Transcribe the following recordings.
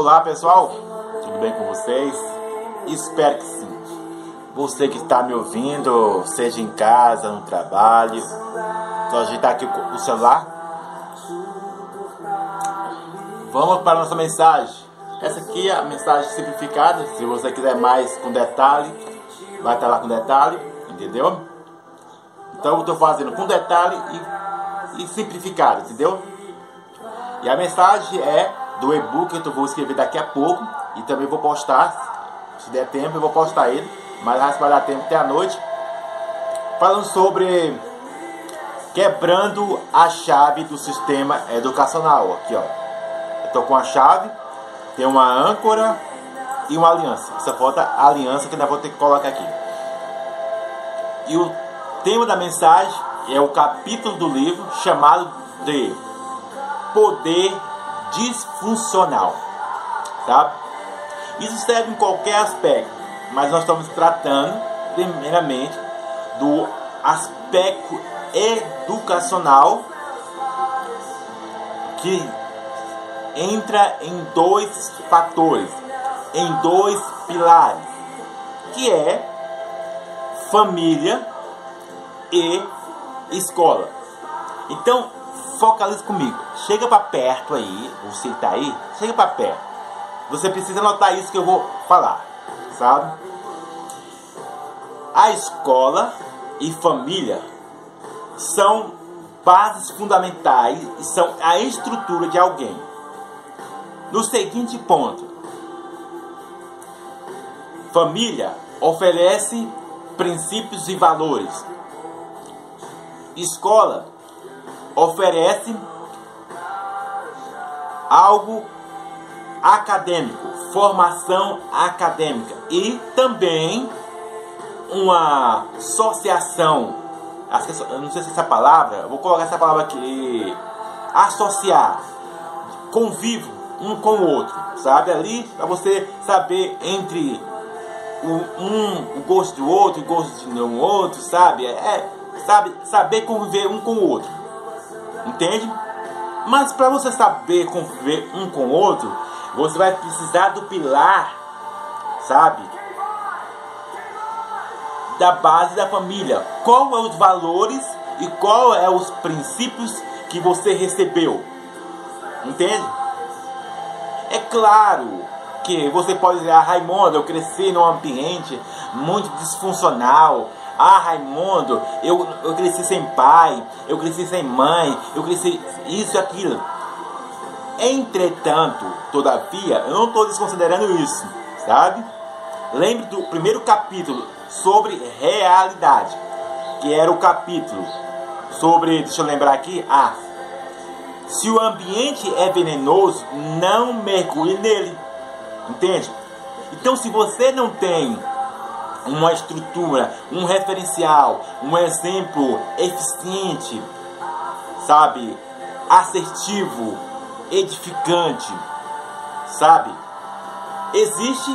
Olá pessoal, tudo bem com vocês? Espero que sim. Você que está me ouvindo, seja em casa, no trabalho, só ajeitar aqui o celular. Vamos para a nossa mensagem. Essa aqui é a mensagem simplificada. Se você quiser mais com detalhe, vai estar lá com detalhe, entendeu? Então eu estou fazendo com detalhe e, e simplificado, entendeu? E a mensagem é do e-book que eu vou escrever daqui a pouco e também vou postar, se der tempo eu vou postar ele, mas acho que vai dar tempo até a noite, falando sobre quebrando a chave do sistema educacional. Aqui ó, eu estou com a chave, tem uma âncora e uma aliança. Só falta a aliança que ainda vou ter que colocar aqui. E o tema da mensagem é o capítulo do livro chamado de Poder Disfuncional. Tá? Isso serve em qualquer aspecto, mas nós estamos tratando primeiramente do aspecto educacional que entra em dois fatores, em dois pilares, que é família e escola. Então, focalize comigo. Chega para perto aí, você tá aí, chega para perto. Você precisa anotar isso que eu vou falar, sabe? A escola e família são bases fundamentais e são a estrutura de alguém. No seguinte ponto: família oferece princípios e valores. Escola oferece algo acadêmico, formação acadêmica e também uma associação. Eu não sei se essa palavra, vou colocar essa palavra aqui, associar, convívio um com o outro, sabe? Ali para você saber entre o, um, o gosto do outro, o gosto de um outro, sabe? É, sabe, saber conviver um com o outro. Entende? Mas para você saber conviver um com o outro, você vai precisar do pilar, sabe? Da base da família. Qual é os valores e qual é os princípios que você recebeu? Entende? É claro que você pode dizer, ah, Raimundo, eu cresci num ambiente muito disfuncional, ah, Raimundo, eu, eu cresci sem pai, eu cresci sem mãe, eu cresci isso e aquilo. Entretanto, todavia, eu não estou desconsiderando isso, sabe? Lembre do primeiro capítulo sobre realidade, que era o capítulo sobre, deixa eu lembrar aqui, ah, se o ambiente é venenoso, não mergulhe nele. Entende? Então, se você não tem uma estrutura, um referencial, um exemplo eficiente, sabe, assertivo, edificante, sabe? Existe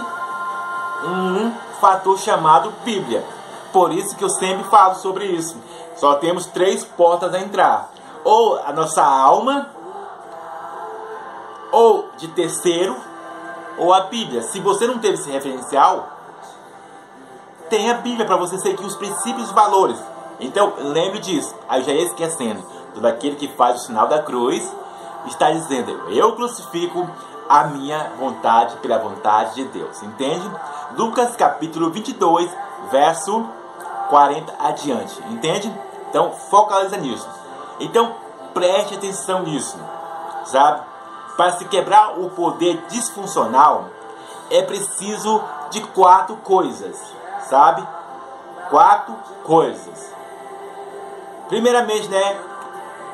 um fator chamado Bíblia. Por isso que eu sempre falo sobre isso. Só temos três portas a entrar: ou a nossa alma, ou de terceiro, ou a Bíblia. Se você não teve esse referencial, tem a Bíblia para você seguir os princípios e valores. Então, lembre disso. Aí já ia esquecendo. Todo aquele que faz o sinal da cruz está dizendo: Eu crucifico a minha vontade pela vontade de Deus. Entende? Lucas capítulo 22, verso 40 adiante. Entende? Então, focaliza nisso. Então, preste atenção nisso. Sabe? Para se quebrar o poder disfuncional, é preciso de quatro coisas sabe? Quatro coisas. Primeiramente, né?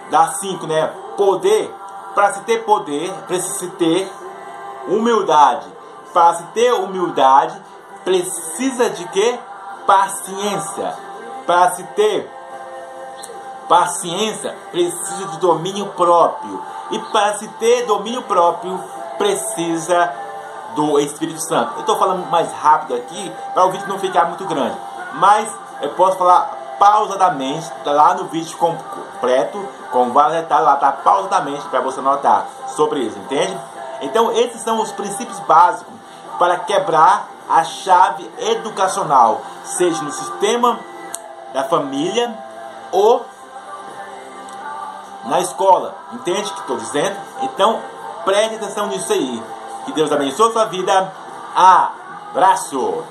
Dá cinco, né? Poder. Para se ter poder, precisa se ter humildade. Para se ter humildade, precisa de quê? Paciência. Para se ter paciência, precisa de domínio próprio. E para se ter domínio próprio, precisa do Espírito Santo. Eu estou falando mais rápido aqui para o vídeo não ficar muito grande, mas eu posso falar pausadamente, tá lá no vídeo completo, com vários detalhes, lá está pausadamente para você notar sobre isso, entende? Então esses são os princípios básicos para quebrar a chave educacional, seja no sistema da família ou na escola. Entende o que estou dizendo? Então preste atenção nisso aí. Que Deus abençoe a sua vida. Abraço!